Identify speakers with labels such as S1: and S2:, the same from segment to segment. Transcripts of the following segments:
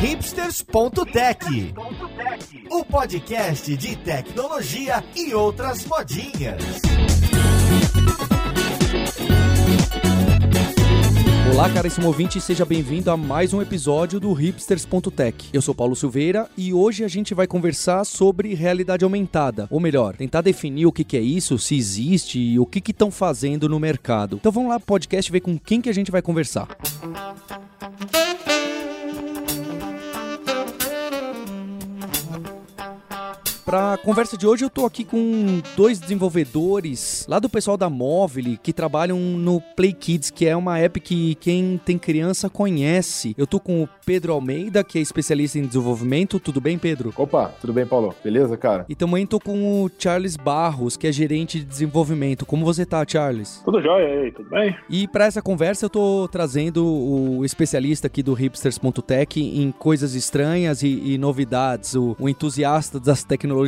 S1: hipsters.tech, o podcast de tecnologia e outras modinhas.
S2: Olá, caríssimo ouvinte, seja bem-vindo a mais um episódio do hipsters.tech. Eu sou Paulo Silveira e hoje a gente vai conversar sobre realidade aumentada, ou melhor, tentar definir o que, que é isso, se existe e o que estão fazendo no mercado. Então vamos lá, podcast, ver com quem que a gente vai conversar. Para a conversa de hoje, eu tô aqui com dois desenvolvedores lá do pessoal da Móvel que trabalham no Play Kids, que é uma app que quem tem criança conhece. Eu tô com o Pedro Almeida, que é especialista em desenvolvimento. Tudo bem, Pedro?
S3: Opa, tudo bem, Paulo? Beleza, cara?
S2: E também tô com o Charles Barros, que é gerente de desenvolvimento. Como você tá, Charles?
S4: Tudo jóia aí, tudo bem?
S2: E para essa conversa eu tô trazendo o especialista aqui do hipsters.tech em coisas estranhas e, e novidades, o, o entusiasta das tecnologias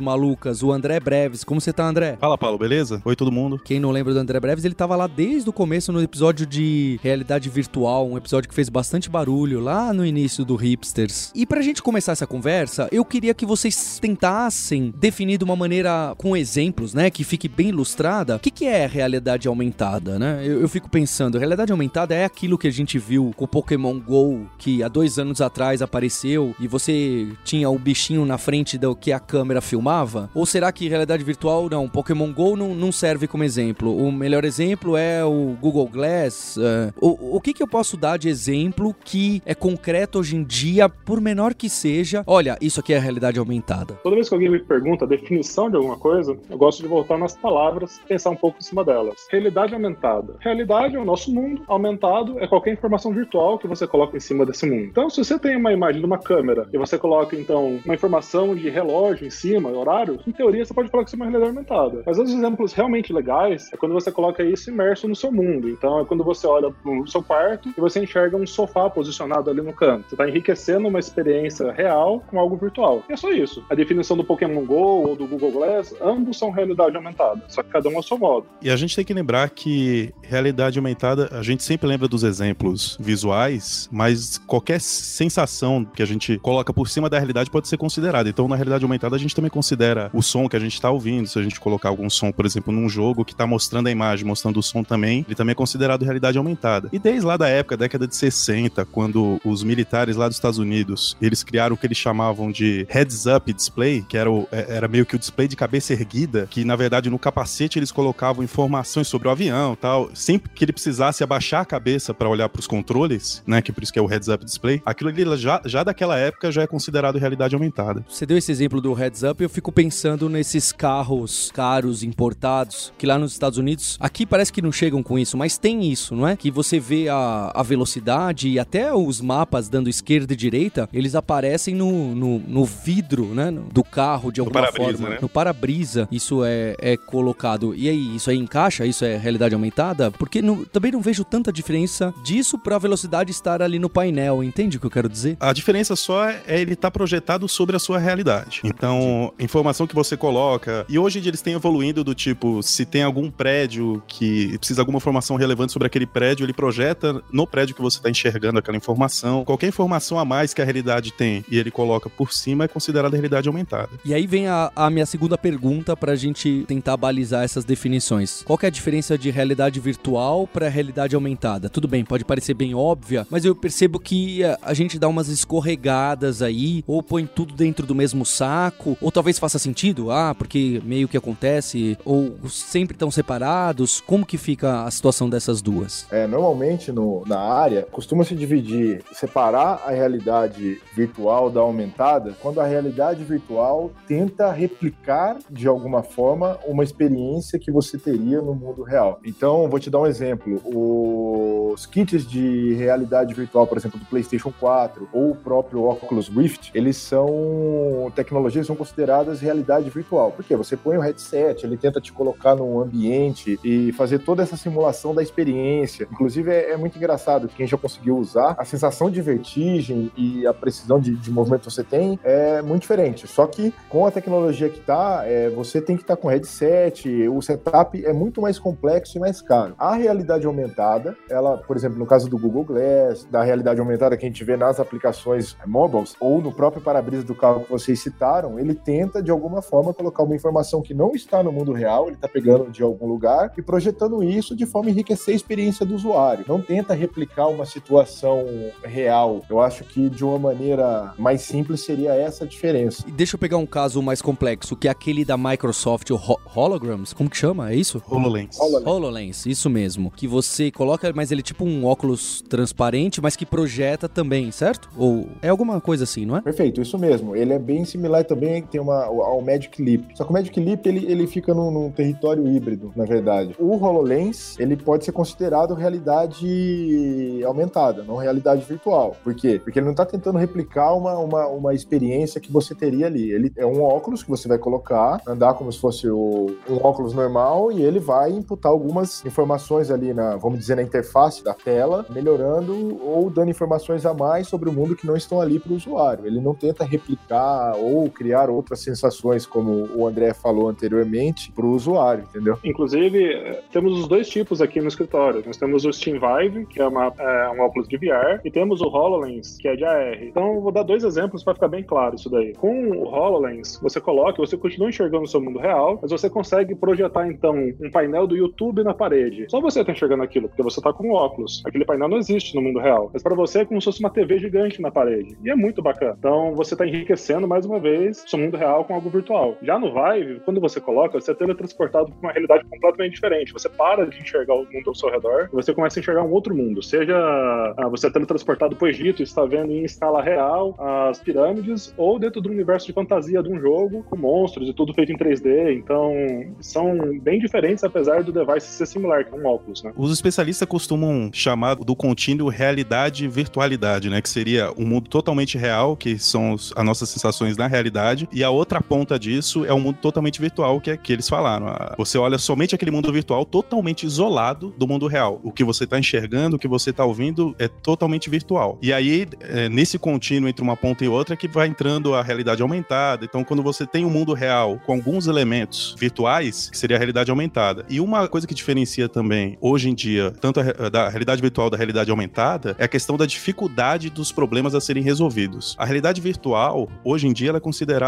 S2: malucas, o André Breves. Como você tá, André?
S5: Fala, Paulo, beleza? Oi, todo mundo.
S2: Quem não lembra do André Breves, ele tava lá desde o começo no episódio de realidade virtual, um episódio que fez bastante barulho lá no início do Hipsters. E pra gente começar essa conversa, eu queria que vocês tentassem definir de uma maneira com exemplos, né, que fique bem ilustrada, o que, que é realidade aumentada, né? Eu, eu fico pensando, realidade aumentada é aquilo que a gente viu com o Pokémon GO, que há dois anos atrás apareceu e você tinha o bichinho na frente do que a câmera filmava? Ou será que realidade virtual, não, Pokémon GO não, não serve como exemplo? O melhor exemplo é o Google Glass? Uh, o, o que, que eu posso dar de exemplo que é concreto hoje em dia, por menor que seja? Olha, isso aqui é realidade aumentada.
S4: Toda vez que alguém me pergunta a definição de alguma coisa, eu gosto de voltar nas palavras pensar um pouco em cima delas. Realidade aumentada. Realidade é o nosso mundo, aumentado é qualquer informação virtual que você coloca em cima desse mundo. Então, se você tem uma imagem de uma câmera e você coloca, então, uma informação de relógio em cima, horário, em teoria você pode falar que isso é uma realidade aumentada. Mas os exemplos realmente legais é quando você coloca isso imerso no seu mundo. Então é quando você olha no seu quarto e você enxerga um sofá posicionado ali no canto. Você está enriquecendo uma experiência real com algo virtual. E é só isso. A definição do Pokémon GO ou do Google Glass, ambos são realidade aumentada, só que cada um a seu modo.
S5: E a gente tem que lembrar que realidade aumentada, a gente sempre lembra dos exemplos visuais, mas qualquer sensação que a gente coloca por cima da realidade pode ser considerada. Então, na realidade aumentada, a gente também considera o som que a gente está ouvindo. Se a gente colocar algum som, por exemplo, num jogo que está mostrando a imagem, mostrando o som também, ele também é considerado realidade aumentada. E desde lá da época, década de 60, quando os militares lá dos Estados Unidos, eles criaram o que eles chamavam de heads-up display, que era, o, é, era meio que o display de cabeça erguida, que na verdade no capacete eles colocavam informações sobre o avião tal. Sempre que ele precisasse abaixar a cabeça para olhar para os controles, né, que por isso que é o heads-up display, aquilo ali já, já daquela época já é considerado realidade aumentada.
S2: Você deu esse exemplo do heads up, eu fico pensando nesses carros caros importados, que lá nos Estados Unidos, aqui parece que não chegam com isso, mas tem isso, não é? Que você vê a, a velocidade e até os mapas dando esquerda e direita, eles aparecem no, no, no vidro, né? Do carro, de alguma forma. Né? No para-brisa, isso é, é colocado. E aí, isso aí encaixa? Isso é realidade aumentada? Porque no, também não vejo tanta diferença disso para a velocidade estar ali no painel, entende o que eu quero dizer?
S5: A diferença só é ele estar tá projetado sobre a sua realidade. Então, então, informação que você coloca. E hoje em dia eles têm evoluindo do tipo, se tem algum prédio que precisa de alguma informação relevante sobre aquele prédio, ele projeta no prédio que você está enxergando aquela informação. Qualquer informação a mais que a realidade tem e ele coloca por cima é considerada realidade aumentada.
S2: E aí vem a, a minha segunda pergunta para a gente tentar balizar essas definições. Qual é a diferença de realidade virtual para realidade aumentada? Tudo bem, pode parecer bem óbvia, mas eu percebo que a, a gente dá umas escorregadas aí, ou põe tudo dentro do mesmo saco ou talvez faça sentido, ah, porque meio que acontece, ou sempre estão separados? Como que fica a situação dessas duas?
S3: É, normalmente no, na área costuma se dividir, separar a realidade virtual da aumentada, quando a realidade virtual tenta replicar de alguma forma uma experiência que você teria no mundo real. Então, vou te dar um exemplo. Os kits de realidade virtual, por exemplo, do PlayStation 4 ou o próprio Oculus Rift, eles são tecnologias tecnologias são consideradas realidade virtual. Porque você põe o headset, ele tenta te colocar num ambiente e fazer toda essa simulação da experiência. Inclusive, é, é muito engraçado que quem já conseguiu usar, a sensação de vertigem e a precisão de, de movimento que você tem é muito diferente. Só que com a tecnologia que tá, é, você tem que estar tá com headset, o setup é muito mais complexo e mais caro. A realidade aumentada, ela, por exemplo, no caso do Google Glass, da realidade aumentada que a gente vê nas aplicações mobiles ou no próprio para-brisa do carro que vocês citaram, ele tenta de alguma forma colocar uma informação que não está no mundo real, ele está pegando de algum lugar e projetando isso de forma a enriquecer a experiência do usuário. Não tenta replicar uma situação real. Eu acho que de uma maneira mais simples seria essa a diferença.
S2: E deixa eu pegar um caso mais complexo, que é aquele da Microsoft, o Ho Holograms, como que chama? É isso?
S5: HoloLens.
S2: HoloLens. HoloLens, isso mesmo. Que você coloca, mas ele é tipo um óculos transparente, mas que projeta também, certo? Ou é alguma coisa assim, não é?
S3: Perfeito, isso mesmo. Ele é bem similar também, tem uma, ao Magic Leap. Só que o Magic Leap, ele, ele fica num, num território híbrido, na verdade. O HoloLens, ele pode ser considerado realidade aumentada, não realidade virtual. Por quê? Porque ele não está tentando replicar uma, uma, uma experiência que você teria ali. Ele é um óculos que você vai colocar, andar como se fosse o, um óculos normal e ele vai imputar algumas informações ali na, vamos dizer, na interface da tela, melhorando ou dando informações a mais sobre o mundo que não estão ali para o usuário. Ele não tenta replicar ou criar outras sensações, como o André falou anteriormente, para o usuário, entendeu?
S4: Inclusive, temos os dois tipos aqui no escritório. Nós temos o Steam Vive, que é, uma, é um óculos de VR, e temos o HoloLens, que é de AR. Então, vou dar dois exemplos para ficar bem claro isso daí. Com o HoloLens, você coloca, você continua enxergando o seu mundo real, mas você consegue projetar, então, um painel do YouTube na parede. Só você está enxergando aquilo, porque você está com óculos. Aquele painel não existe no mundo real. Mas para você é como se fosse uma TV gigante na parede. E é muito bacana. Então, você está enriquecendo, mais uma vez, seu mundo real com algo virtual. Já no Vive, quando você coloca, você é teletransportado para uma realidade completamente diferente. Você para de enxergar o mundo ao seu redor e você começa a enxergar um outro mundo. Seja ah, você é teletransportado para o Egito e está vendo em escala real as pirâmides, ou dentro do universo de fantasia de um jogo, com monstros e tudo feito em 3D. Então, são bem diferentes, apesar do device ser similar, que é um óculos, né?
S5: Os especialistas costumam chamar do contínuo realidade virtualidade, né? Que seria um mundo totalmente real, que são as nossas sensações na realidade, e a outra ponta disso é um mundo totalmente virtual, que é que eles falaram. Você olha somente aquele mundo virtual totalmente isolado do mundo real. O que você está enxergando, o que você está ouvindo é totalmente virtual. E aí, é, nesse contínuo entre uma ponta e outra, que vai entrando a realidade aumentada. Então, quando você tem um mundo real com alguns elementos virtuais, que seria a realidade aumentada. E uma coisa que diferencia também, hoje em dia, tanto a, da realidade virtual da realidade aumentada, é a questão da dificuldade dos problemas a serem resolvidos. A realidade virtual, hoje em dia, ela é considerada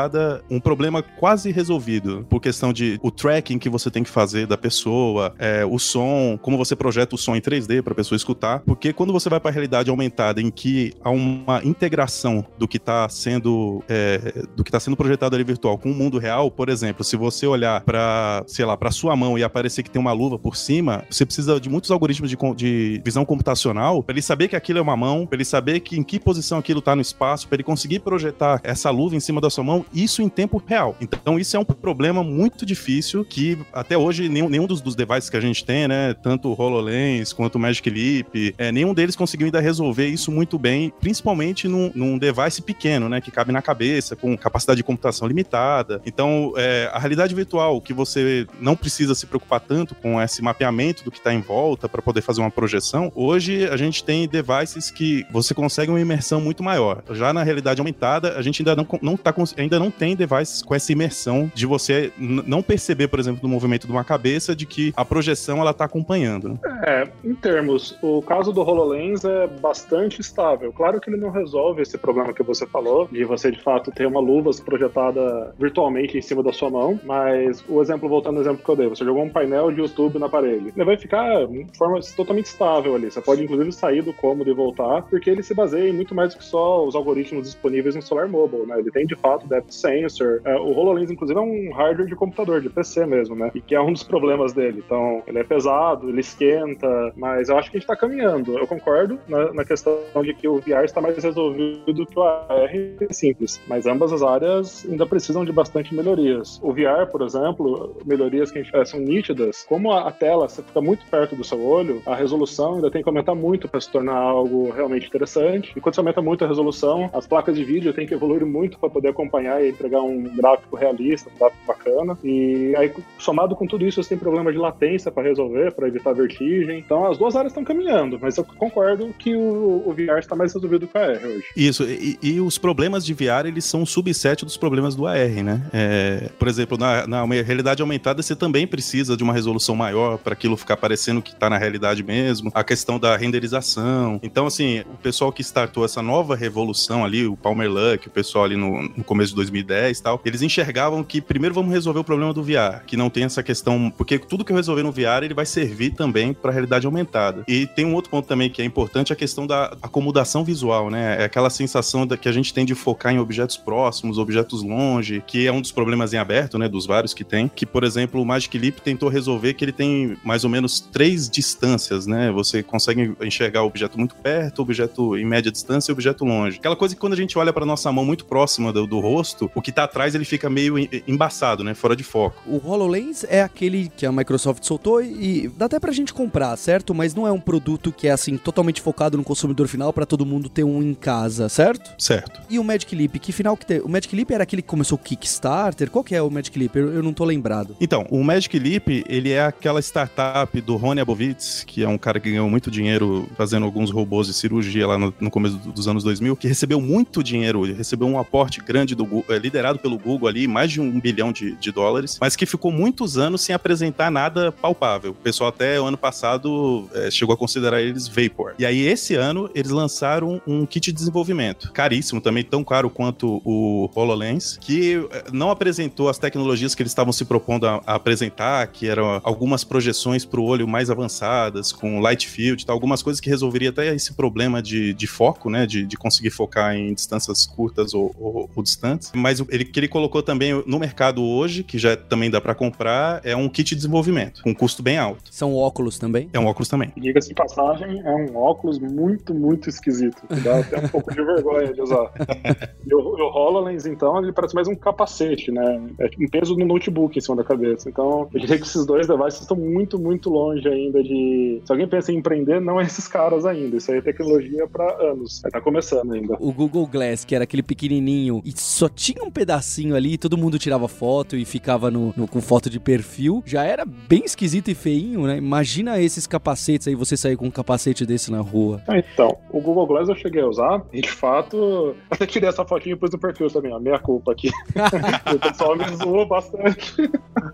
S5: um problema quase resolvido, por questão de o tracking que você tem que fazer da pessoa, é, o som, como você projeta o som em 3D para a pessoa escutar. Porque quando você vai para a realidade aumentada, em que há uma integração do que está sendo é, do que está sendo projetado ali virtual com o mundo real, por exemplo, se você olhar para, sei lá, para sua mão e aparecer que tem uma luva por cima, você precisa de muitos algoritmos de, de visão computacional para ele saber que aquilo é uma mão, para ele saber que em que posição aquilo está no espaço, para ele conseguir projetar essa luva em cima da sua mão, isso em tempo real. Então isso é um problema muito difícil que até hoje nenhum, nenhum dos, dos devices que a gente tem, né, tanto o HoloLens quanto o Magic Leap, é, nenhum deles conseguiu ainda resolver isso muito bem, principalmente num, num device pequeno, né, que cabe na cabeça, com capacidade de computação limitada. Então, é, a realidade virtual, que você não precisa se preocupar tanto com esse mapeamento do que está em volta para poder fazer uma projeção, hoje a gente tem devices que você consegue uma imersão muito maior. Já na realidade aumentada, a gente ainda não, não, tá, ainda não tem devices com essa imersão de você não perceber, por exemplo, do movimento de uma cabeça, de que a projeção ela está acompanhando. Né?
S4: É, em termos, o caso do HoloLens é bastante estável. Claro que ele não resolve esse problema que você falou, de você de fato ter uma luva projetada virtualmente em cima da sua mão, mas o exemplo, voltando ao exemplo que eu dei, você jogou um painel de YouTube na parede. Ele vai ficar de forma totalmente estável ali. Você pode, inclusive, sair do cômodo e voltar, porque ele se baseia em muito mais do que só os algoritmos disponíveis no Solar Mobile, né? Ele tem, de fato, depth sensor. É, o HoloLens, inclusive, é um hardware de computador, de PC mesmo, né? E que é um dos problemas dele. Então, ele é pesado, ele esquenta, mas eu acho que a gente tá caminhando. Eu concordo na, na questão de que o VR está mais resolvido que o AR simples, mas ambas as áreas ainda precisam de bastante melhorias. O VR, por exemplo, melhorias que a gente são nítidas. Como a, tela você fica muito perto do seu olho, a resolução ainda tem que aumentar muito para se tornar algo realmente interessante. E quando você aumenta muito a resolução, as placas de vídeo têm que evoluir muito para poder acompanhar acompanhar e entregar um gráfico realista, um gráfico bacana. E aí, somado com tudo isso, você tem problema de latência para resolver, para evitar vertigem. Então, as duas áreas estão caminhando, mas eu concordo que o, o VR está mais resolvido que o AR hoje.
S5: Isso, e, e, os problemas de VR, eles são um subset dos problemas do AR, né? É, por exemplo, na, na realidade aumentada, você também precisa de uma resolução maior para aquilo ficar parecendo que está na realidade mesmo. A questão da renderização. Então, assim, o pessoal que startou essa nova revolução ali, o Palmer Luck, o pessoal ali no, no começo 2010 e tal, eles enxergavam que primeiro vamos resolver o problema do VR, que não tem essa questão, porque tudo que eu resolver no VR, ele vai servir também para realidade aumentada. E tem um outro ponto também que é importante, a questão da acomodação visual, né? É aquela sensação da, que a gente tem de focar em objetos próximos, objetos longe, que é um dos problemas em aberto, né, dos vários que tem, que, por exemplo, o Magic Leap tentou resolver que ele tem mais ou menos três distâncias, né? Você consegue enxergar o objeto muito perto, objeto em média distância e objeto longe. Aquela coisa que quando a gente olha para nossa mão muito próxima do, do, rosto, o que tá atrás ele fica meio embaçado, né? Fora de foco.
S2: O HoloLens é aquele que a Microsoft soltou e dá até pra gente comprar, certo? Mas não é um produto que é assim totalmente focado no consumidor final para todo mundo ter um em casa, certo?
S5: Certo.
S2: E o Magic Leap, que final que tem? O Magic Leap era aquele que começou o Kickstarter? Qual que é o Magic Leap? Eu, eu não tô lembrado.
S5: Então, o Magic Leap, ele é aquela startup do Rony Abovitz, que é um cara que ganhou muito dinheiro fazendo alguns robôs de cirurgia lá no, no começo dos anos 2000, que recebeu muito dinheiro, recebeu um aporte grande do Google, liderado pelo Google ali, mais de um bilhão de, de dólares, mas que ficou muitos anos sem apresentar nada palpável. O pessoal até o ano passado é, chegou a considerar eles vapor. E aí esse ano eles lançaram um kit de desenvolvimento, caríssimo também, tão caro quanto o HoloLens, que é, não apresentou as tecnologias que eles estavam se propondo a, a apresentar, que eram algumas projeções para o olho mais avançadas, com light field, tal, algumas coisas que resolveria até esse problema de, de foco, né, de, de conseguir focar em distâncias curtas ou, ou, ou distantes. Mas ele que ele colocou também no mercado hoje, que já também dá para comprar, é um kit de desenvolvimento, com custo bem alto.
S2: São óculos também?
S5: É um óculos também.
S4: Diga-se de passagem, é um óculos muito, muito esquisito. Dá até um pouco de vergonha de usar. e o, o HoloLens, então, ele parece mais um capacete, né? É um peso no notebook em cima da cabeça. Então, eu diria que esses dois devices estão muito, muito longe ainda de. Se alguém pensa em empreender, não é esses caras ainda. Isso aí é tecnologia para anos. Tá começando ainda.
S2: O Google Glass, que era aquele pequenininho e só tinha um pedacinho ali, e todo mundo tirava foto e ficava no, no, com foto de perfil, já era bem esquisito e feinho, né? Imagina esses capacetes aí, você sair com um capacete desse na rua.
S4: Ah, então, o Google Glass eu cheguei a usar e de fato, até tirei essa fotinha e pus no perfil também, a meia culpa aqui. o pessoal me zoou bastante.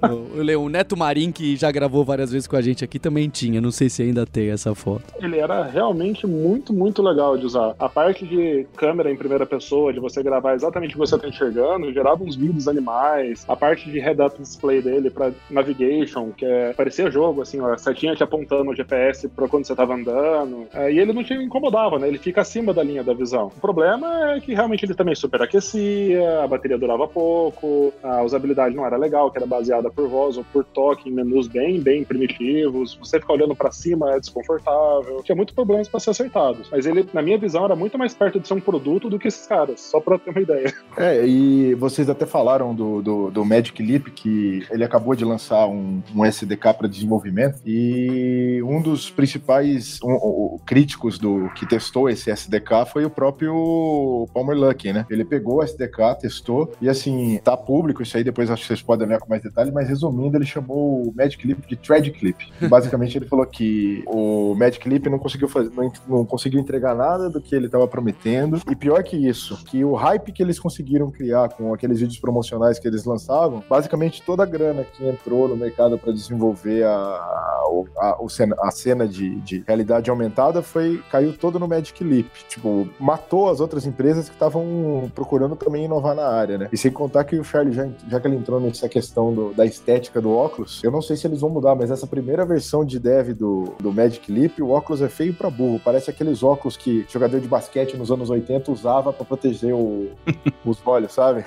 S2: o, o Neto Marim, que já gravou várias vezes com a gente aqui, também tinha. Não sei se ainda tem essa foto.
S4: Ele era realmente muito, muito legal de usar. A parte de câmera em primeira pessoa, de você gravar exatamente o que você está enxergando, gerava uns vídeos animais. A parte de head-up display dele para navigation, que é parecia jogo, assim, ó, a setinha te apontando o GPS para quando você estava andando. É, e ele não te incomodava, né? Ele fica acima da linha da visão. O problema é que realmente ele também superaquecia, a bateria durava pouco, a usabilidade não era legal, que era baseada por voz ou por toque em menus bem, bem primitivos. Você ficar olhando para cima é desconfortável. Tinha muitos problemas para ser acertados. Mas ele, na minha visão, era muito mais perto de ser um produto do que esses caras, só para ter uma ideia.
S3: É, e vocês até falaram do, do, do Magic Leap, que ele acabou de lançar um, um SDK para desenvolvimento, e um dos principais um, um, críticos do que testou esse SDK foi o próprio Palmer Lucky, né? Ele pegou o SDK, testou, e assim, tá público isso aí, depois acho que vocês podem olhar com mais detalhes, mas resumindo, ele chamou o Magic Leap de Thread Clip. Basicamente, ele falou que o Magic Leap não conseguiu fazer, não, não conseguiu entregar nada do que ele estava prometendo, e pior que isso, que o hype que eles conseguiram criar com aqueles vídeos promocionais que eles lançavam, basicamente toda a grana que entrou no mercado para desenvolver a, a, a, a cena de, de, realidade aumentada foi caiu todo no Magic Leap. Tipo, matou as outras empresas que estavam procurando também inovar na área, né? E sem contar que o Charlie, já, já que ele entrou nessa questão do, da estética do óculos, eu não sei se eles vão mudar, mas essa primeira versão de dev do, do Magic Leap, o óculos é feio pra burro. Parece aqueles óculos que jogador de basquete nos anos 80 usava para proteger o, os olhos, sabe?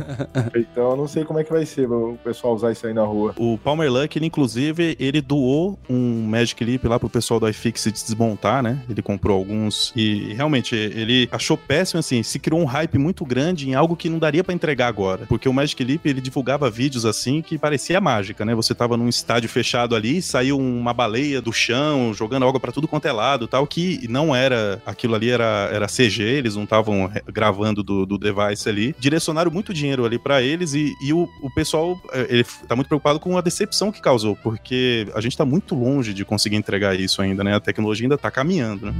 S3: então eu não sei como é que vai ser o pessoal usar isso aí na rua.
S5: O Palmer Luck, ele inclusive, ele doou um Magic Leap lá pro pessoal do iFix desmontar, né? Ele comprou alguns e realmente ele achou péssimo, assim, se criou um hype muito grande em algo que não daria para entregar agora. Porque o Magic Leap, ele divulgava vídeos assim que parecia mágica, né? Você tava num estádio fechado ali, saiu uma baleia do chão, jogando água para tudo quanto é lado, tal, que não era, aquilo ali era, era CG, eles não estavam gravando do, do device ali, ali, direcionaram muito dinheiro ali para eles e, e o, o pessoal é, ele tá muito preocupado com a decepção que causou, porque a gente tá muito longe de conseguir entregar isso ainda, né? A tecnologia ainda tá caminhando, né?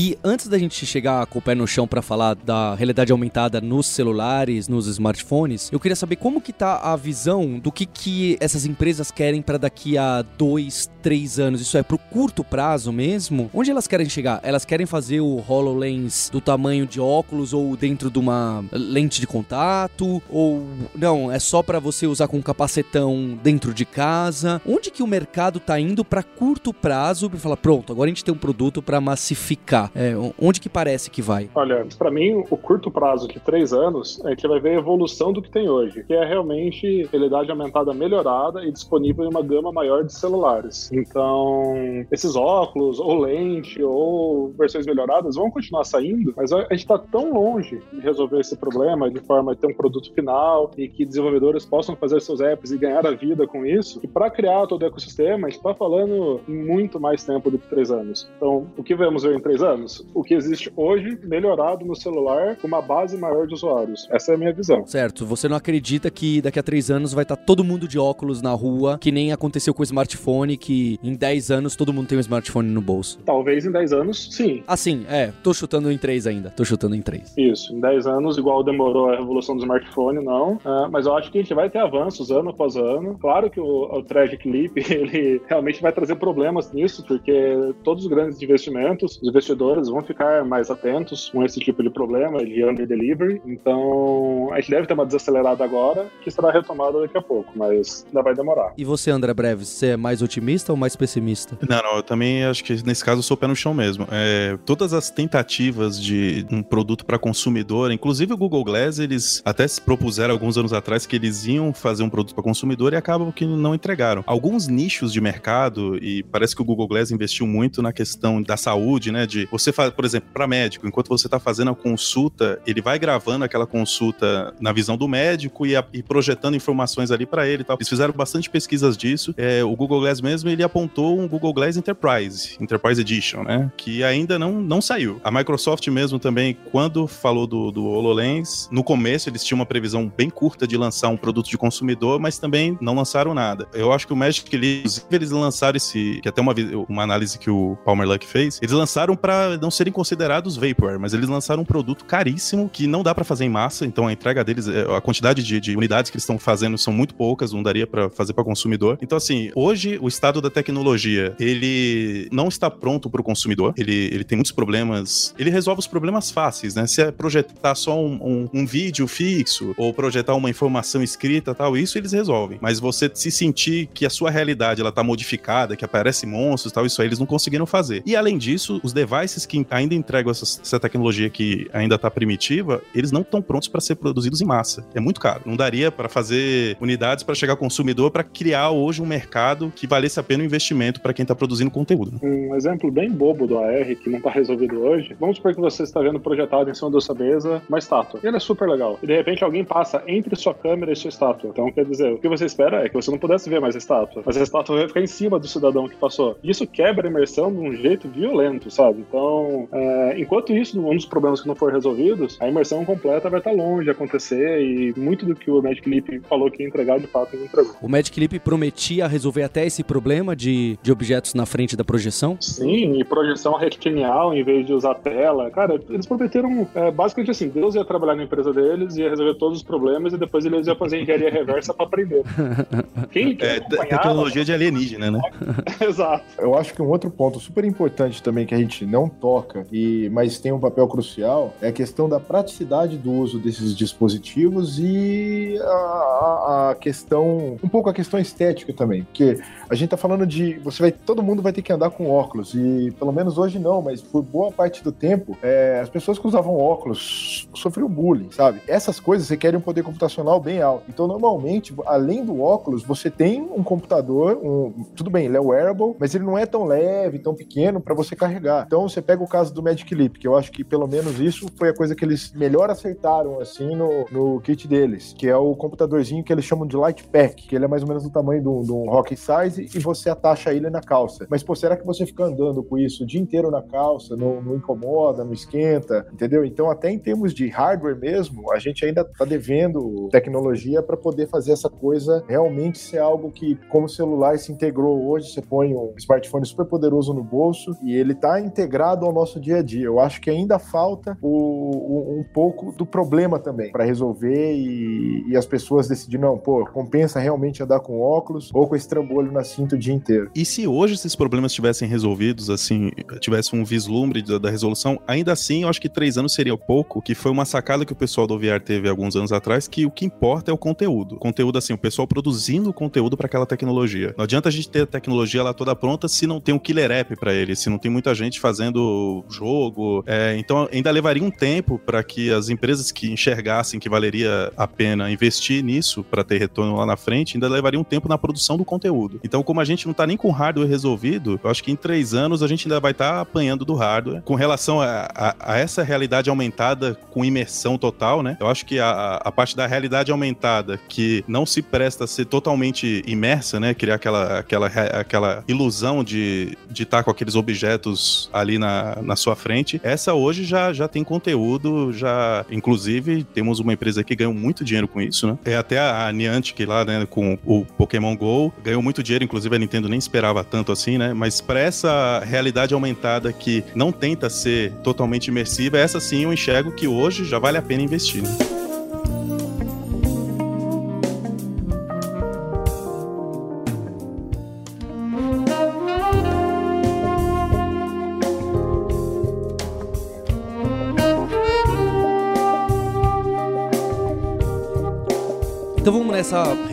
S2: E antes da gente chegar com o pé no chão para falar da realidade aumentada nos celulares, nos smartphones, eu queria saber como que tá a visão do que, que essas empresas querem para daqui a dois, três anos. Isso é pro curto prazo mesmo? Onde elas querem chegar? Elas querem fazer o HoloLens do tamanho de óculos ou dentro de uma lente de contato? Ou não, é só para você usar com um capacetão dentro de casa? Onde que o mercado tá indo para curto prazo para falar, pronto, agora a gente tem um produto para massificar? É, onde que parece que vai?
S4: Olha, para mim, o curto prazo de três anos, a gente vai ver a evolução do que tem hoje, que é realmente realidade aumentada melhorada e disponível em uma gama maior de celulares. Então, esses óculos, ou lente, ou versões melhoradas vão continuar saindo, mas a gente está tão longe de resolver esse problema de forma a ter um produto final e que desenvolvedores possam fazer seus apps e ganhar a vida com isso, que para criar todo o ecossistema, a gente está falando muito mais tempo do que três anos. Então, o que vamos ver em três anos? Anos. O que existe hoje, melhorado no celular, com uma base maior de usuários. Essa é a minha visão.
S2: Certo. Você não acredita que daqui a três anos vai estar todo mundo de óculos na rua, que nem aconteceu com o smartphone, que em 10 anos todo mundo tem um smartphone no bolso?
S4: Talvez em 10 anos, sim.
S2: Ah, sim. É. Tô chutando em três ainda. Tô chutando em três.
S4: Isso. Em 10 anos, igual demorou a revolução do smartphone, não. Uh, mas eu acho que a gente vai ter avanços ano após ano. Claro que o, o Tragic Leap, ele realmente vai trazer problemas nisso, porque todos os grandes investimentos, os investidores investidores vão ficar mais atentos com esse tipo de problema de under delivery. Então, a gente deve ter uma desacelerada agora, que será retomada daqui a pouco, mas ainda vai demorar.
S2: E você, André Breves, você é mais otimista ou mais pessimista?
S5: Não, não, eu também acho que nesse caso eu sou pé no chão mesmo. É, todas as tentativas de um produto para consumidor, inclusive o Google Glass, eles até se propuseram alguns anos atrás que eles iam fazer um produto para consumidor e acabam que não entregaram. Alguns nichos de mercado, e parece que o Google Glass investiu muito na questão da saúde, né? De você faz, por exemplo, para médico, enquanto você está fazendo a consulta, ele vai gravando aquela consulta na visão do médico e, a, e projetando informações ali para ele tal. Eles fizeram bastante pesquisas disso. É, o Google Glass mesmo, ele apontou um Google Glass Enterprise, Enterprise Edition, né? Que ainda não, não saiu. A Microsoft mesmo também, quando falou do, do HoloLens, no começo eles tinham uma previsão bem curta de lançar um produto de consumidor, mas também não lançaram nada. Eu acho que o Magic Leap, eles lançaram esse, que até uma, uma análise que o Palmer Luck fez, eles lançaram para não serem considerados vaporware, mas eles lançaram um produto caríssimo que não dá para fazer em massa, então a entrega deles, é, a quantidade de, de unidades que eles estão fazendo são muito poucas, não daria para fazer para consumidor. Então assim, hoje o estado da tecnologia, ele não está pronto para o consumidor, ele, ele tem muitos problemas, ele resolve os problemas fáceis, né? Se é projetar só um, um, um vídeo fixo ou projetar uma informação escrita tal, isso eles resolvem. Mas você se sentir que a sua realidade ela tá modificada, que aparece monstros tal, isso aí eles não conseguiram fazer. E além disso, os devices esses que ainda entregam essa, essa tecnologia que ainda está primitiva, eles não estão prontos para ser produzidos em massa. É muito caro. Não daria para fazer unidades para chegar ao consumidor para criar hoje um mercado que valesse a pena o investimento para quem está produzindo conteúdo. Né?
S4: Um exemplo bem bobo do AR que não está resolvido hoje. Vamos supor que você está vendo projetado em cima da sua mesa uma estátua. E ela é super legal. E de repente alguém passa entre sua câmera e sua estátua. Então, quer dizer, o que você espera é que você não pudesse ver mais a estátua. Mas a estátua vai ficar em cima do cidadão que passou. Isso quebra a imersão de um jeito violento, sabe? Então, então, é, enquanto isso, um dos problemas que não foram resolvidos, a imersão completa vai estar longe de acontecer e muito do que o Magic Leap falou que ia entregar, de fato, não entregou.
S2: O Magic Leap prometia resolver até esse problema de, de objetos na frente da projeção?
S4: Sim, e projeção retinial em vez de usar tela. Cara, eles prometeram, é, basicamente assim, Deus ia trabalhar na empresa deles, ia resolver todos os problemas e depois eles iam fazer engenharia reversa para aprender.
S5: Quem, quem é, tecnologia de alienígena, né?
S4: Exato.
S3: Eu acho que um outro ponto super importante também que a gente não toca, e mas tem um papel crucial, é a questão da praticidade do uso desses dispositivos e a, a questão, um pouco a questão estética também, porque a gente tá falando de, você vai, todo mundo vai ter que andar com óculos, e pelo menos hoje não, mas por boa parte do tempo, é, as pessoas que usavam óculos sofriam bullying, sabe? Essas coisas requerem um poder computacional bem alto. Então, normalmente, além do óculos, você tem um computador, um, tudo bem, ele é wearable, mas ele não é tão leve, tão pequeno para você carregar. Então, você você pega o caso do Magic Leap, que eu acho que pelo menos isso foi a coisa que eles melhor acertaram, assim, no, no kit deles, que é o computadorzinho que eles chamam de Light Pack, que ele é mais ou menos do tamanho do, do Rock Size e você atacha ele na calça. Mas, pô, será que você fica andando com isso o dia inteiro na calça, não, não incomoda, não esquenta, entendeu? Então, até em termos de hardware mesmo, a gente ainda tá devendo tecnologia para poder fazer essa coisa realmente ser algo que, como o celular se integrou hoje, você põe um smartphone super poderoso no bolso e ele tá integrado ao nosso dia a dia. Eu acho que ainda falta o, o, um pouco do problema também para resolver e, e, as pessoas decidirem, não, pô, compensa realmente andar com óculos ou com esse trambolho na cinta o dia inteiro.
S5: E se hoje esses problemas tivessem resolvidos, assim, tivesse um vislumbre da, da resolução, ainda assim eu acho que três anos seria pouco, que foi uma sacada que o pessoal do VR teve alguns anos atrás, que o que importa é o conteúdo. Conteúdo, assim, o pessoal produzindo conteúdo para aquela tecnologia. Não adianta a gente ter a tecnologia lá toda pronta se não tem um killer app para ele, se não tem muita gente fazendo jogo. É, então ainda levaria um tempo para que as empresas que enxergassem que valeria a pena investir nisso para ter retorno lá na frente, ainda levaria um tempo na produção do conteúdo. Então, como a gente não tá nem com o hardware resolvido, eu acho que em três anos a gente ainda vai estar tá apanhando do hardware. Com relação a, a, a, essa realidade aumentada com imersão total, né? Eu acho que a, a parte da realidade aumentada que não se presta a ser totalmente imersa, né? Criar aquela, aquela, aquela ilusão de estar de tá com aqueles objetos ali na, na sua frente, essa hoje já, já tem conteúdo, já, inclusive, temos uma empresa que ganhou muito dinheiro com isso, né? É até a Niantic lá, né, com o Pokémon GO, ganhou muito dinheiro, inclusive a Nintendo nem esperava tanto assim, né? Mas para essa realidade aumentada que não tenta ser totalmente imersiva, essa sim eu enxergo que hoje já vale a pena investir, né?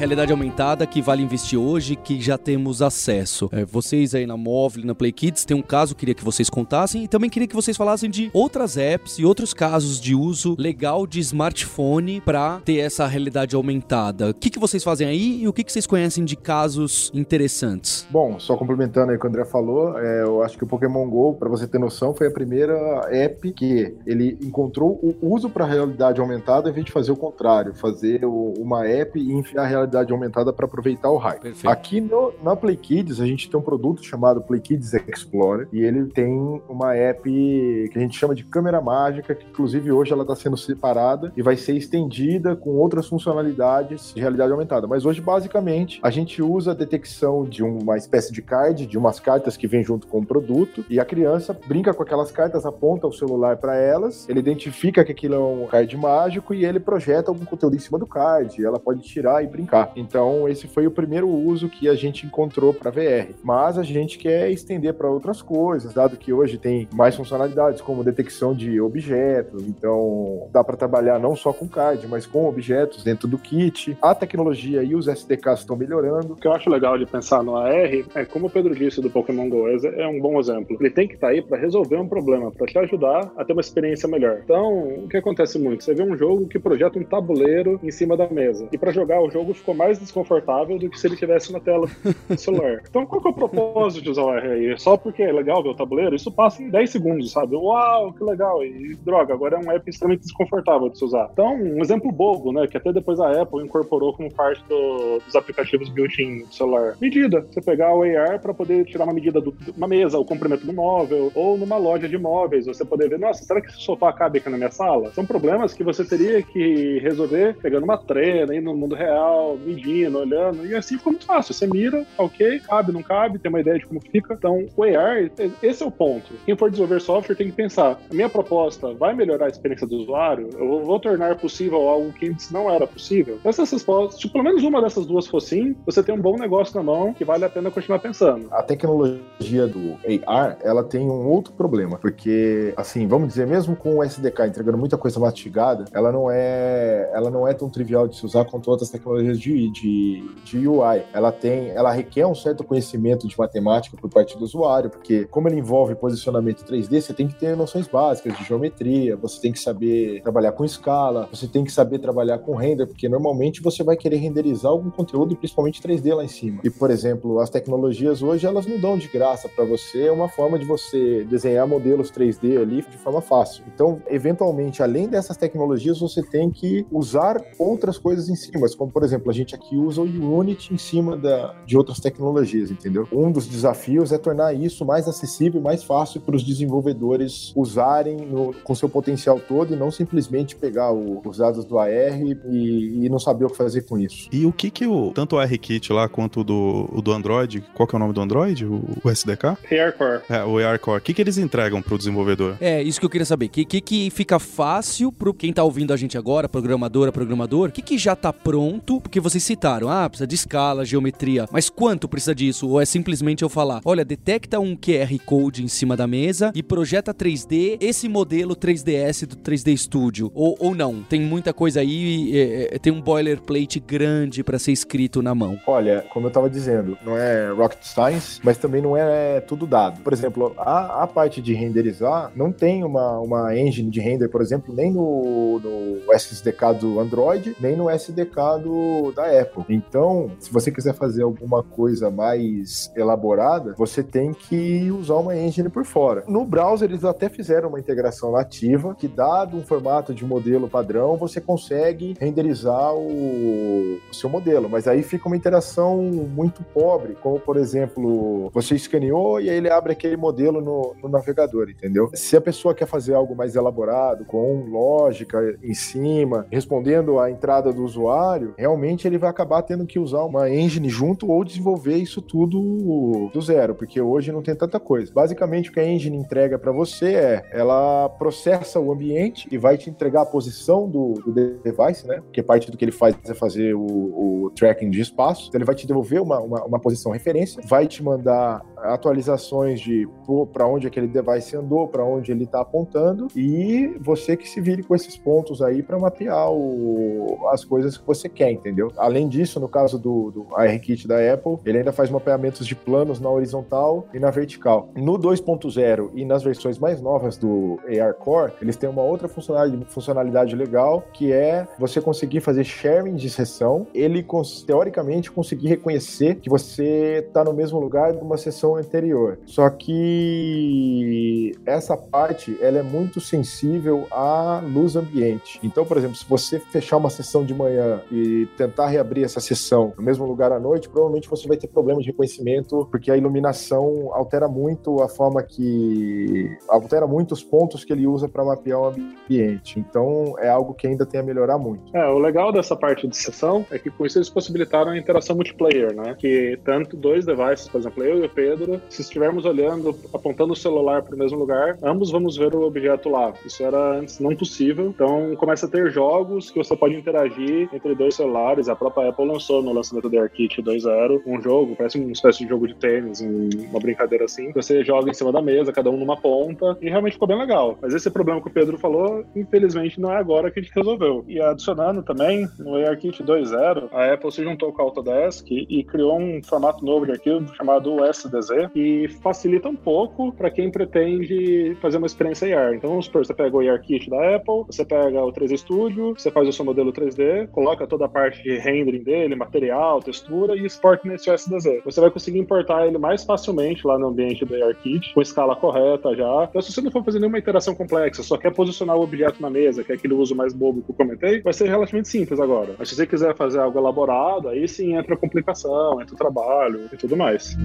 S2: Realidade aumentada que vale investir hoje, que já temos acesso. É, vocês aí na Móvel, na Play Kids, tem um caso, queria que vocês contassem e também queria que vocês falassem de outras apps e outros casos de uso legal de smartphone para ter essa realidade aumentada. O que, que vocês fazem aí e o que, que vocês conhecem de casos interessantes?
S3: Bom, só complementando aí o que o André falou, é, eu acho que o Pokémon GO, para você ter noção, foi a primeira app que ele encontrou o uso para realidade aumentada em vez de fazer o contrário, fazer uma app e enfiar a realidade aumentada para aproveitar o hype. Perfeito. Aqui no, na Play Kids, a gente tem um produto chamado Play Kids Explorer e ele tem uma app que a gente chama de câmera mágica, que inclusive hoje ela está sendo separada e vai ser estendida com outras funcionalidades de realidade aumentada. Mas hoje, basicamente, a gente usa a detecção de uma espécie de card, de umas cartas que vem junto com o produto, e a criança brinca com aquelas cartas, aponta o celular para elas, ele identifica que aquilo é um card mágico e ele projeta algum conteúdo em cima do card. Ela pode tirar e brincar. Então, esse foi o primeiro uso que a gente encontrou para VR. Mas a gente quer estender para outras coisas, dado que hoje tem mais funcionalidades, como detecção de objetos. Então, dá para trabalhar não só com card, mas com objetos dentro do kit. A tecnologia e os SDKs estão melhorando.
S4: O que eu acho legal de pensar no AR é, como o Pedro disse do Pokémon Go, é um bom exemplo. Ele tem que estar tá aí para resolver um problema, para te ajudar a ter uma experiência melhor. Então, o que acontece muito? Você vê um jogo que projeta um tabuleiro em cima da mesa. E para jogar o jogo ficou mais desconfortável do que se ele tivesse na tela do celular. Então, qual que é o propósito de usar o RAI? Só porque é legal ver o tabuleiro? Isso passa em 10 segundos, sabe? Uau, que legal! E droga, agora é um app extremamente desconfortável de se usar. Então, um exemplo bobo, né? Que até depois a Apple incorporou como parte do, dos aplicativos built-in do celular. Medida. Você pegar o AR para poder tirar uma medida de uma mesa, o comprimento do móvel, ou numa loja de móveis, você poder ver, nossa, será que esse sofá cabe aqui na minha sala? São problemas que você teria que resolver pegando uma trena, aí no mundo real, medindo, olhando, e assim ficou muito fácil. Você mira, ok, cabe, não cabe, tem uma ideia de como fica. Então, o AR, esse é o ponto. Quem for desenvolver software tem que pensar: a minha proposta vai melhorar a experiência do usuário? Eu vou tornar possível algo que antes não era possível? Essas respostas, se pelo menos uma dessas duas for sim, você tem um bom negócio na mão que vale a pena continuar pensando.
S3: A tecnologia do AR, ela tem um outro problema, porque, assim, vamos dizer, mesmo com o SDK entregando muita coisa mastigada, ela não é, ela não é tão trivial de se usar quanto outras tecnologias de, de, de UI. Ela tem, ela requer um certo conhecimento de matemática por parte do usuário, porque como ele envolve posicionamento 3D, você tem que ter noções básicas de geometria, você tem que saber trabalhar com escala, você tem que saber trabalhar com render, porque normalmente você vai querer renderizar algum conteúdo, principalmente 3D lá em cima. E, por exemplo, as tecnologias hoje, elas não dão de graça para você uma forma de você desenhar modelos 3D ali de forma fácil. Então, eventualmente, além dessas tecnologias, você tem que usar outras coisas em cima, como, por exemplo, a gente aqui usa o Unity em cima da, de outras tecnologias, entendeu? Um dos desafios é tornar isso mais acessível e mais fácil para os desenvolvedores usarem no, com seu potencial todo e não simplesmente pegar o, os dados do AR e, e, não saber o que fazer com isso.
S5: E o que que o, tanto o ARKit lá quanto o do, o do Android, qual que é o nome do Android? O, o SDK?
S4: ARCore.
S5: É, o ARCore. O que que eles entregam para o desenvolvedor?
S2: É, isso que eu queria saber. O que, que que fica fácil para quem tá ouvindo a gente agora, programadora, programador, o que que já tá pronto? Porque vocês citaram, ah, precisa de escala, geometria, mas quanto precisa disso? Ou é simplesmente eu falar, olha, detecta um QR Code em cima da mesa e projeta 3D esse modelo 3DS do 3D Studio? Ou, ou não? Tem muita coisa aí, é, é, tem um boilerplate grande para ser escrito na mão.
S3: Olha, como eu tava dizendo, não é rocket science, mas também não é tudo dado. Por exemplo, a, a parte de renderizar não tem uma, uma engine de render, por exemplo, nem no, no SDK do Android, nem no SDK do, da Apple. Então, se você quiser fazer alguma coisa mais elaborada, você tem que usar uma engine por fora. No browser, eles até fizeram uma integração nativa que, dado um formato de modelo padrão, você consegue renderizar o, o seu modelo. Mas aí fica uma interação muito pobre, como, por exemplo, você escaneou e aí ele abre aquele modelo no, no navegador, entendeu? Se a pessoa quer fazer algo mais elaborado, com lógica em cima, respondendo à entrada do usuário, realmente ele vai acabar tendo que usar uma engine junto ou desenvolver isso tudo do zero, porque hoje não tem tanta coisa. Basicamente, o que a engine entrega para você é, ela processa o ambiente e vai te entregar a posição do, do device, né? Porque parte do que ele faz é fazer o, o tracking de espaço. Então, ele vai te devolver uma, uma, uma posição referência, vai te mandar atualizações de para onde aquele device andou, para onde ele está apontando, e você que se vire com esses pontos aí para mapear o, as coisas que você quer, entendeu? Além disso, no caso do, do ARKit da Apple, ele ainda faz mapeamentos de planos na horizontal e na vertical. No 2.0 e nas versões mais novas do AR Core, eles têm uma outra funcionalidade, legal, que é você conseguir fazer sharing de sessão, ele teoricamente conseguir reconhecer que você está no mesmo lugar de uma sessão anterior. Só que essa parte ela é muito sensível à luz ambiente. Então, por exemplo, se você fechar uma sessão de manhã e tentar reabrir essa sessão no mesmo lugar à noite, provavelmente você vai ter problemas de reconhecimento, porque a iluminação altera muito a forma que altera muito os pontos que ele usa para mapear o ambiente. Então, é algo que ainda tem a melhorar muito.
S4: É, o legal dessa parte de sessão é que com isso eles possibilitaram a interação multiplayer, né? Que tanto dois devices, por exemplo, eu e o Pedro, se estivermos olhando, apontando o celular para o mesmo lugar, ambos vamos ver o objeto lá. Isso era antes não possível. Então começa a ter jogos que você pode interagir entre dois celulares. A própria Apple lançou no lançamento do AirKit 2.0 um jogo, parece uma espécie de jogo de tênis, uma brincadeira assim. Você joga em cima da mesa, cada um numa ponta, e realmente ficou bem legal. Mas esse problema que o Pedro falou, infelizmente não é agora que a gente resolveu. E adicionando também, no AirKit 2.0, a Apple se juntou com a Autodesk e criou um formato novo de arquivo chamado USDZ, que facilita um pouco para quem pretende fazer uma experiência AR. Então vamos supor, você pega o ARKit da Apple, você pega o 3D Studio, você faz o seu modelo 3D, coloca toda a parte de rendering dele, material, textura e exporta nesse USDZ. Você vai conseguir importar ele mais facilmente lá no ambiente do ARKit, com escala correta já. Então se você não for fazer nenhuma interação complexa, só quer posicionar o objeto na mesa, que é aquele uso mais bobo que eu comentei, vai ser relativamente simples agora. Mas se você quiser fazer algo elaborado, aí sim entra a complicação, entra o trabalho e tudo mais.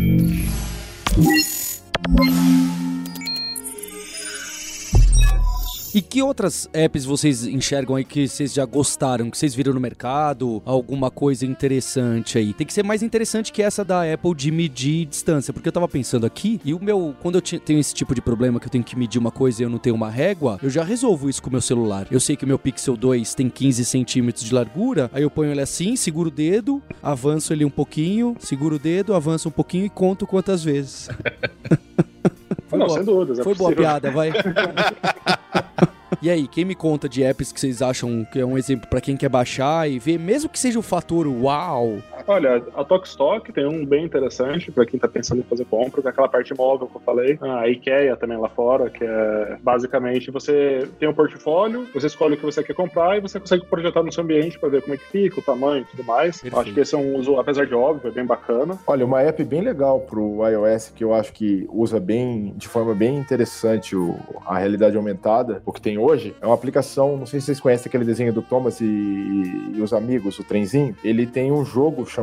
S4: Thank you.
S2: E que outras apps vocês enxergam aí que vocês já gostaram, que vocês viram no mercado? Alguma coisa interessante aí? Tem que ser mais interessante que essa da Apple de medir distância, porque eu tava pensando aqui e o meu, quando eu tenho esse tipo de problema que eu tenho que medir uma coisa e eu não tenho uma régua, eu já resolvo isso com o meu celular. Eu sei que o meu Pixel 2 tem 15 centímetros de largura, aí eu ponho ele assim, seguro o dedo, avanço ele um pouquinho, seguro o dedo, avanço um pouquinho e conto quantas vezes.
S4: Foi não, boa. sem dúvidas.
S2: É Foi
S4: possível.
S2: boa piada, vai. E aí, quem me conta de apps que vocês acham que é um exemplo para quem quer baixar e ver, mesmo que seja o fator uau?
S4: Olha, a Tokstok tem um bem interessante para quem tá pensando em fazer compra, que é aquela parte móvel que eu falei. A IKEA também lá fora, que é basicamente você tem um portfólio, você escolhe o que você quer comprar e você consegue projetar no seu ambiente para ver como é que fica, o tamanho e tudo mais. Perfeito. Acho que esse é um uso, apesar de óbvio, é bem bacana.
S3: Olha, uma app bem legal pro iOS que eu acho que usa bem, de forma bem interessante o, a realidade aumentada, o que tem hoje, é uma aplicação, não sei se vocês conhecem aquele desenho do Thomas e, e os amigos, o trenzinho. Ele tem um jogo chamado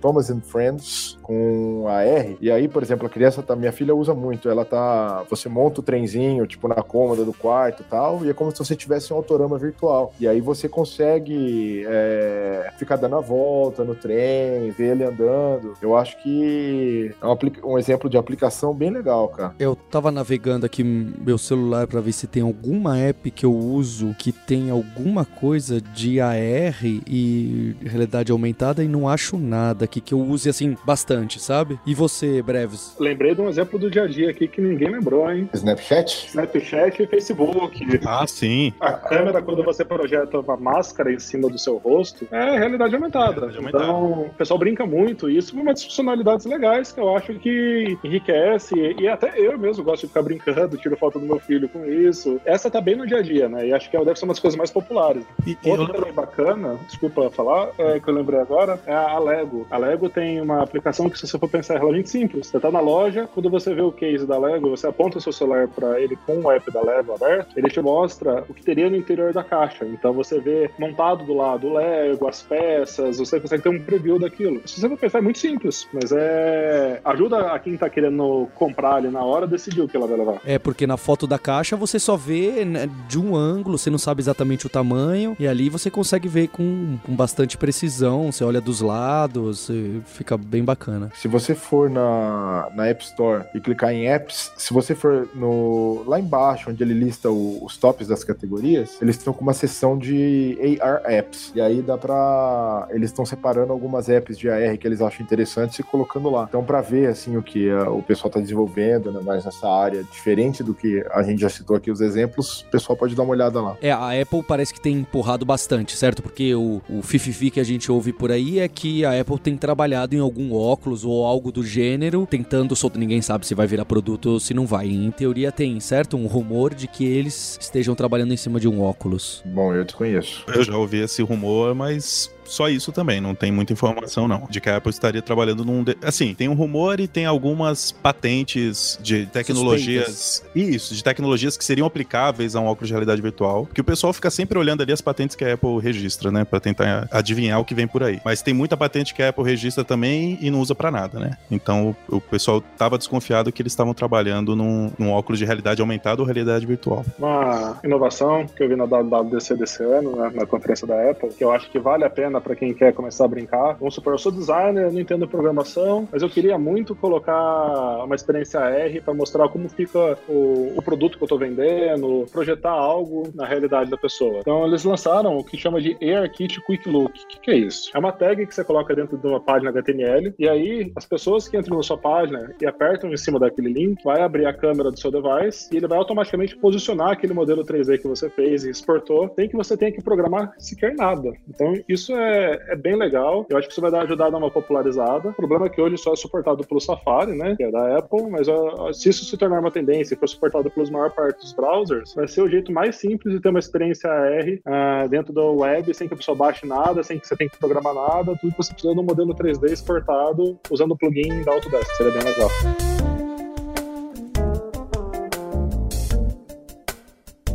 S3: Thomas and Friends com a R. E aí, por exemplo, a criança tá, minha filha usa muito. Ela tá, você monta o trenzinho, tipo na cômoda do quarto tal, e é como se você tivesse um autorama virtual. E aí você consegue é, ficar dando a volta no trem, ver ele andando. Eu acho que é um, um exemplo de aplicação bem legal, cara.
S2: Eu tava navegando aqui meu celular para ver se tem alguma app que eu uso que tem alguma coisa de AR e realidade aumentada e não acho nada aqui que eu use assim bastante, sabe? E você, Breves?
S4: Lembrei de um exemplo do dia a dia aqui que ninguém lembrou, hein?
S3: Snapchat?
S4: Snapchat e Facebook.
S5: Ah, sim.
S4: A câmera, quando você projeta uma máscara em cima do seu rosto, é realidade aumentada. Realidade aumentada. Então, o pessoal brinca muito. E isso é uma das funcionalidades legais que eu acho que enriquece. E até eu mesmo gosto de ficar brincando, tiro foto do meu filho com isso. Essa tá bem no dia a dia, né? E acho que deve ser uma das coisas mais populares. E, Outra lembro... também bacana, desculpa falar, é, que eu lembrei agora, é a Lego. A Lego tem uma aplicação que, se você for pensar, é relativamente simples. Você tá na loja, quando você vê o case da Lego, você aponta o seu celular para ele com o app da Lego aberto, ele te mostra o que teria no interior da caixa. Então você vê montado do lado o Lego, as peças, você consegue ter um preview daquilo. Se você for pensar, é muito simples, mas é. ajuda a quem tá querendo comprar ali na hora decidir o que ela vai levar.
S2: É, porque na foto da caixa você só vê né, de um ângulo, você não sabe exatamente o tamanho, e ali você consegue ver com, com bastante precisão. Você olha dos lados, fica bem bacana.
S3: Se você for na, na App Store e clicar em apps, se você for no lá embaixo, onde ele lista o, os tops das categorias, eles estão com uma seção de AR apps. E aí dá pra. Eles estão separando algumas apps de AR que eles acham interessantes e colocando lá. Então, para ver assim o que a, o pessoal está desenvolvendo, né, mais nessa área, diferente do que a gente já citou aqui os exemplos, o pessoal pode dar uma olhada lá.
S2: É, a Apple parece que tem empurrado bastante, certo? Porque o, o fififi que a gente ouve por aí é que a Apple tem trabalhado em algum óculos ou algo do gênero, tentando soltar. Ninguém sabe se vai virar produto ou se não vai. Em teoria tem, certo? Um rumor de que eles estejam trabalhando em cima de um óculos.
S3: Bom, eu desconheço.
S5: Eu já ouvi esse rumor, mas só isso também, não tem muita informação não, de que a Apple estaria trabalhando num... De... Assim, tem um rumor e tem algumas patentes de tecnologias... Suspeitas. Isso, de tecnologias que seriam aplicáveis a um óculos de realidade virtual, que o pessoal fica sempre olhando ali as patentes que a Apple registra, né, para tentar adivinhar o que vem por aí. Mas tem muita patente que a Apple registra também e não usa para nada, né? Então o, o pessoal tava desconfiado que eles estavam trabalhando num, num, óculos de realidade aumentada ou realidade virtual.
S4: Uma inovação que eu vi na WWDC desse ano, né, na conferência da Apple, que eu acho que vale a pena para quem quer começar a brincar. Vamos supor, eu sou designer, eu não entendo programação, mas eu queria muito colocar uma experiência AR para mostrar como fica o, o, produto que eu estou vendendo, projetar algo na realidade da pessoa. Então eles lançaram o que chama de ARKit Quick Look. O que, que é isso? É uma tag que você coloca dentro de uma página HTML e aí as pessoas que entram na sua página e apertam em cima daquele link, vai abrir a câmera do seu device e ele vai automaticamente posicionar aquele modelo 3D que você fez e exportou, sem que você tenha que programar sequer nada. Então isso é é, é, bem legal. Eu acho que isso vai dar, ajudar a dar uma popularizada. O problema é que hoje só é suportado pelo Safari, né? Que é da Apple, mas uh, se isso se tornar uma tendência e for suportado pelos maior parte dos browsers, vai ser o jeito mais simples de ter uma experiência AR uh, dentro do web, sem que a pessoa baixe nada, sem que você tenha que programar nada, tudo que você precisa de um modelo 3D exportado usando o plugin da Autodesk. Seria bem legal.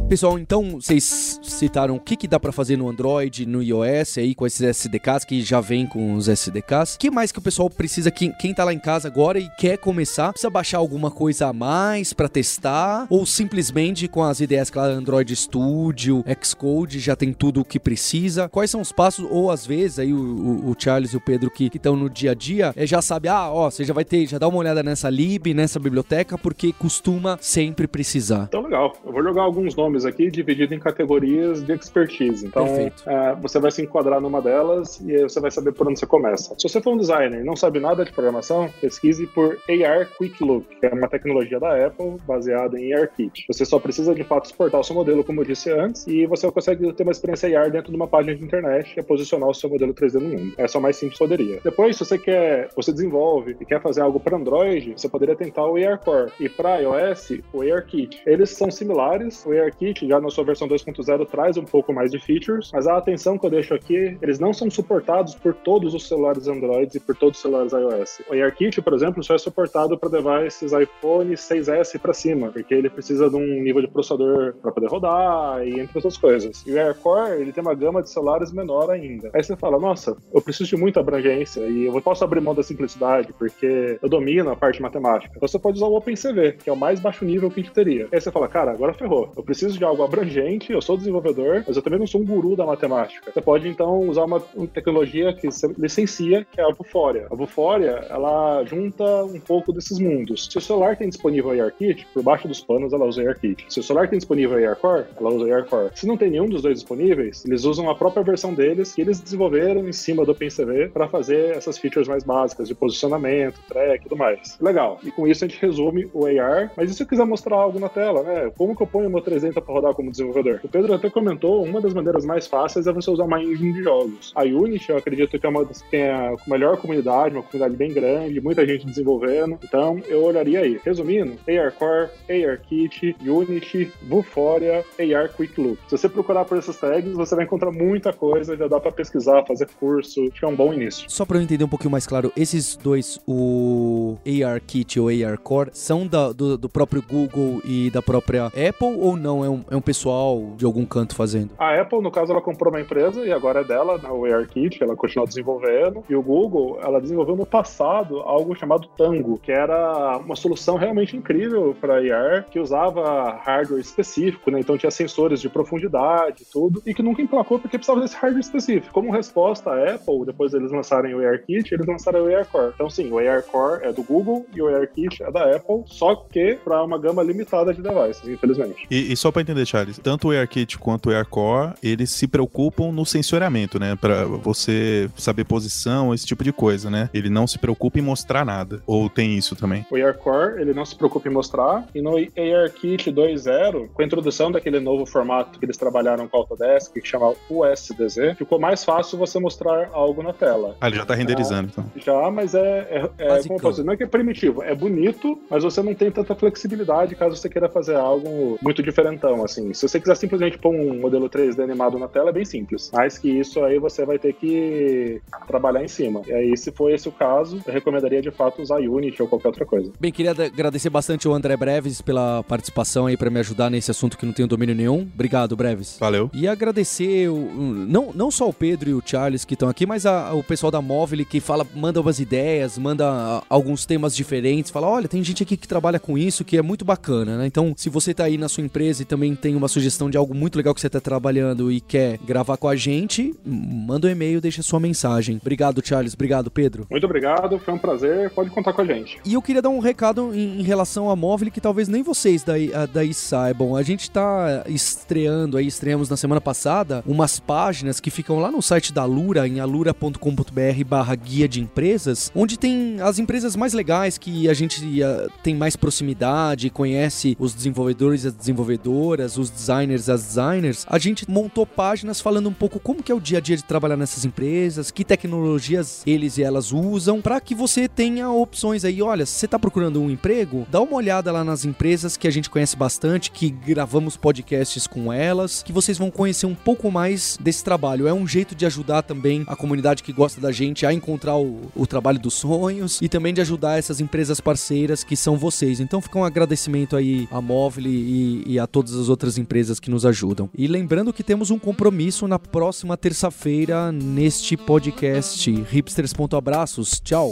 S2: Pessoal, então vocês citaram o que, que dá para fazer no Android, no iOS aí com esses SDKs que já vem com os SDKs. O que mais que o pessoal precisa, quem, quem tá lá em casa agora e quer começar, precisa baixar alguma coisa a mais para testar ou simplesmente com as ideias claro, Android Studio, Xcode já tem tudo o que precisa. Quais são os passos ou às vezes aí o, o, o Charles e o Pedro que estão no dia a dia, é, já sabe, ah, ó, você já vai ter, já dá uma olhada nessa lib, nessa biblioteca porque costuma sempre precisar.
S4: Então legal. Eu vou jogar alguns nomes nomes aqui dividido em categorias de expertise. Então, é, você vai se enquadrar numa delas e aí você vai saber por onde você começa. Se você for um designer e não sabe nada de programação, pesquise por AR Quick Look, que é uma tecnologia da Apple baseada em ARKit. Você só precisa de fato exportar o seu modelo, como eu disse antes, e você consegue ter uma experiência AR dentro de uma página de internet e é posicionar o seu modelo 3D no mundo. Essa é a mais simples poderia. Depois, se você quer, você desenvolve e quer fazer algo para Android, você poderia tentar o AR Core. E para iOS, o ARKit. Eles são similares. O ARKit, já na sua versão 2.0, traz um pouco mais de features, mas a atenção que eu deixo aqui, eles não são suportados por todos os celulares Android e por todos os celulares iOS. O ARKit, por exemplo, só é suportado para devices iPhone 6S para cima, porque ele precisa de um nível de processador para poder rodar e entre outras coisas. E o AirCore, ele tem uma gama de celulares menor ainda. Aí você fala, nossa, eu preciso de muita abrangência e eu posso abrir mão da simplicidade porque eu domino a parte matemática. Então você pode usar o OpenCV, que é o mais baixo nível que a gente teria. Aí você fala, cara, agora ferrou. Eu preciso de algo abrangente, eu sou desenvolvedor, mas eu também não sou um guru da matemática. Você pode então usar uma, tecnologia que você licencia, que é a Vuforia. A Vuforia, ela junta um pouco desses mundos. Se o celular tem disponível ARKit, por baixo dos panos ela usa ARKit. Se o celular tem disponível ARCore, ela usa ARCore. Se não tem nenhum dos dois disponíveis, eles usam a própria versão deles que eles desenvolveram em cima do OpenCV para fazer essas features mais básicas de posicionamento, track e tudo mais. Legal. E com isso a gente resume o AR. Mas e se eu quiser mostrar algo na tela, né? Como que eu ponho meu 300 para rodar como desenvolvedor? O Pedro até comentou, uma das maneiras mais fáceis é você usar uma engine de jogos. A Unity, eu acredito que é uma das que tem a melhor comunidade, uma comunidade bem grande, muita gente desenvolvendo. Então, eu olharia aí. Resumindo, ARCore, ARKit, Unity, Vuforia, AR Quick Look. Se você procurar por essas tags, você vai encontrar muita coisa, já dá para pesquisar, fazer curso, acho que é um bom início.
S2: Só para eu entender um pouquinho mais claro, esses dois, o ARKit ou ARCore, são da, do, do, próprio Google e da própria Apple ou não? É um, é um pessoal de algum canto fazendo?
S4: A Apple, no caso, ela comprou uma empresa e agora é dela, né, o ARKit, ela continua desenvolvendo. E o Google, ela desenvolveu no passado algo chamado Tango, que era uma solução realmente incrível para AR, que usava hardware específico, né? Então tinha sensores de profundidade e tudo, e que nunca emplacou porque precisava desse hardware específico. Como resposta, a Apple, depois eles lançarem o AirKit, eles lançaram o AirCore. Então sim, o AirCore é do Google e o AirKit é da Apple, só que para uma gama limitada de devices, infelizmente.
S5: E, e só para entender, Charles, tanto o AirKit quanto o AirCore, eles se preocupam no sensoramento, né? Para você saber posição, esse tipo de coisa, né? Ele não se preocupa em mostrar nada. Ou tem isso também?
S4: O AirCore, ele não se preocupa em mostrar, e no AirKit 2.0, com a introdução daquele novo formato que eles trabalharam com a Autodesk, que chama USDZ, ficou mais fácil você mostrar algo na tela.
S5: Ah, ele já tá renderizando, então.
S4: Já, mas é, é, é como posso dizer, não é que é primitivo, é bonito, mas você não tem tanta flexibilidade caso você queira fazer algo muito diferentão, assim. Se você quiser simplesmente pôr um modelo 3D animado na tela, é bem simples. Mais que isso aí você vai ter que trabalhar em cima. E aí, se for esse o caso, eu recomendaria de fato usar Unity ou qualquer outra coisa.
S2: Bem, queria agradecer bastante ao André Breves pela participação aí para me ajudar nesse assunto que não tenho domínio nenhum. Obrigado, Breves.
S5: Valeu.
S2: E agradecer o, não, não só o Pedro e o Charles que estão aqui, mas a, o pessoal da Móvel que fala, manda umas ideias, manda alguns temas diferentes, fala, olha, tem gente aqui que trabalha com isso que é muito bacana, né? Então, se você tá aí na sua empresa e também tem uma sugestão de algo muito legal que você tá trabalhando e quer gravar com a gente, manda um e-mail, deixa sua mensagem. Obrigado, Charles. Obrigado, Pedro.
S4: Muito obrigado, foi um prazer. Pode contar com a gente.
S2: E eu queria dar um recado em, em relação à Móvel que talvez nem vocês daí, daí saibam. A gente tá estreando aí, estreamos na semana passada, umas páginas que ficam lá no site da Lura, em alura.com.br barra guia de empresas, onde tem as empresas mais legais que a gente uh, tem mais proximidade, conhece os desenvolvedores e as desenvolvedoras, os designers as designers. A gente montou páginas falando um pouco como que é o dia a dia de trabalhar nessas empresas, que tecnologias eles e elas usam, para que você tenha opções aí. Olha, se você tá procurando um emprego, dá uma olhada lá nas empresas que a gente conhece bastante, que gravamos podcasts com elas, que vocês vão conhecer um pouco mais desse trabalho. É um jeito de ajudar também a comunidade que gosta da gente a encontrar o, o trabalho dos sonhos e também de ajudar essas empresas parceiras que são vocês. Então fica um agradecimento aí à Móvel e, e a todas as outras empresas que nos ajudam. E lembrando que temos um compromisso na próxima terça-feira neste podcast. Hipsters.abraços. Tchau.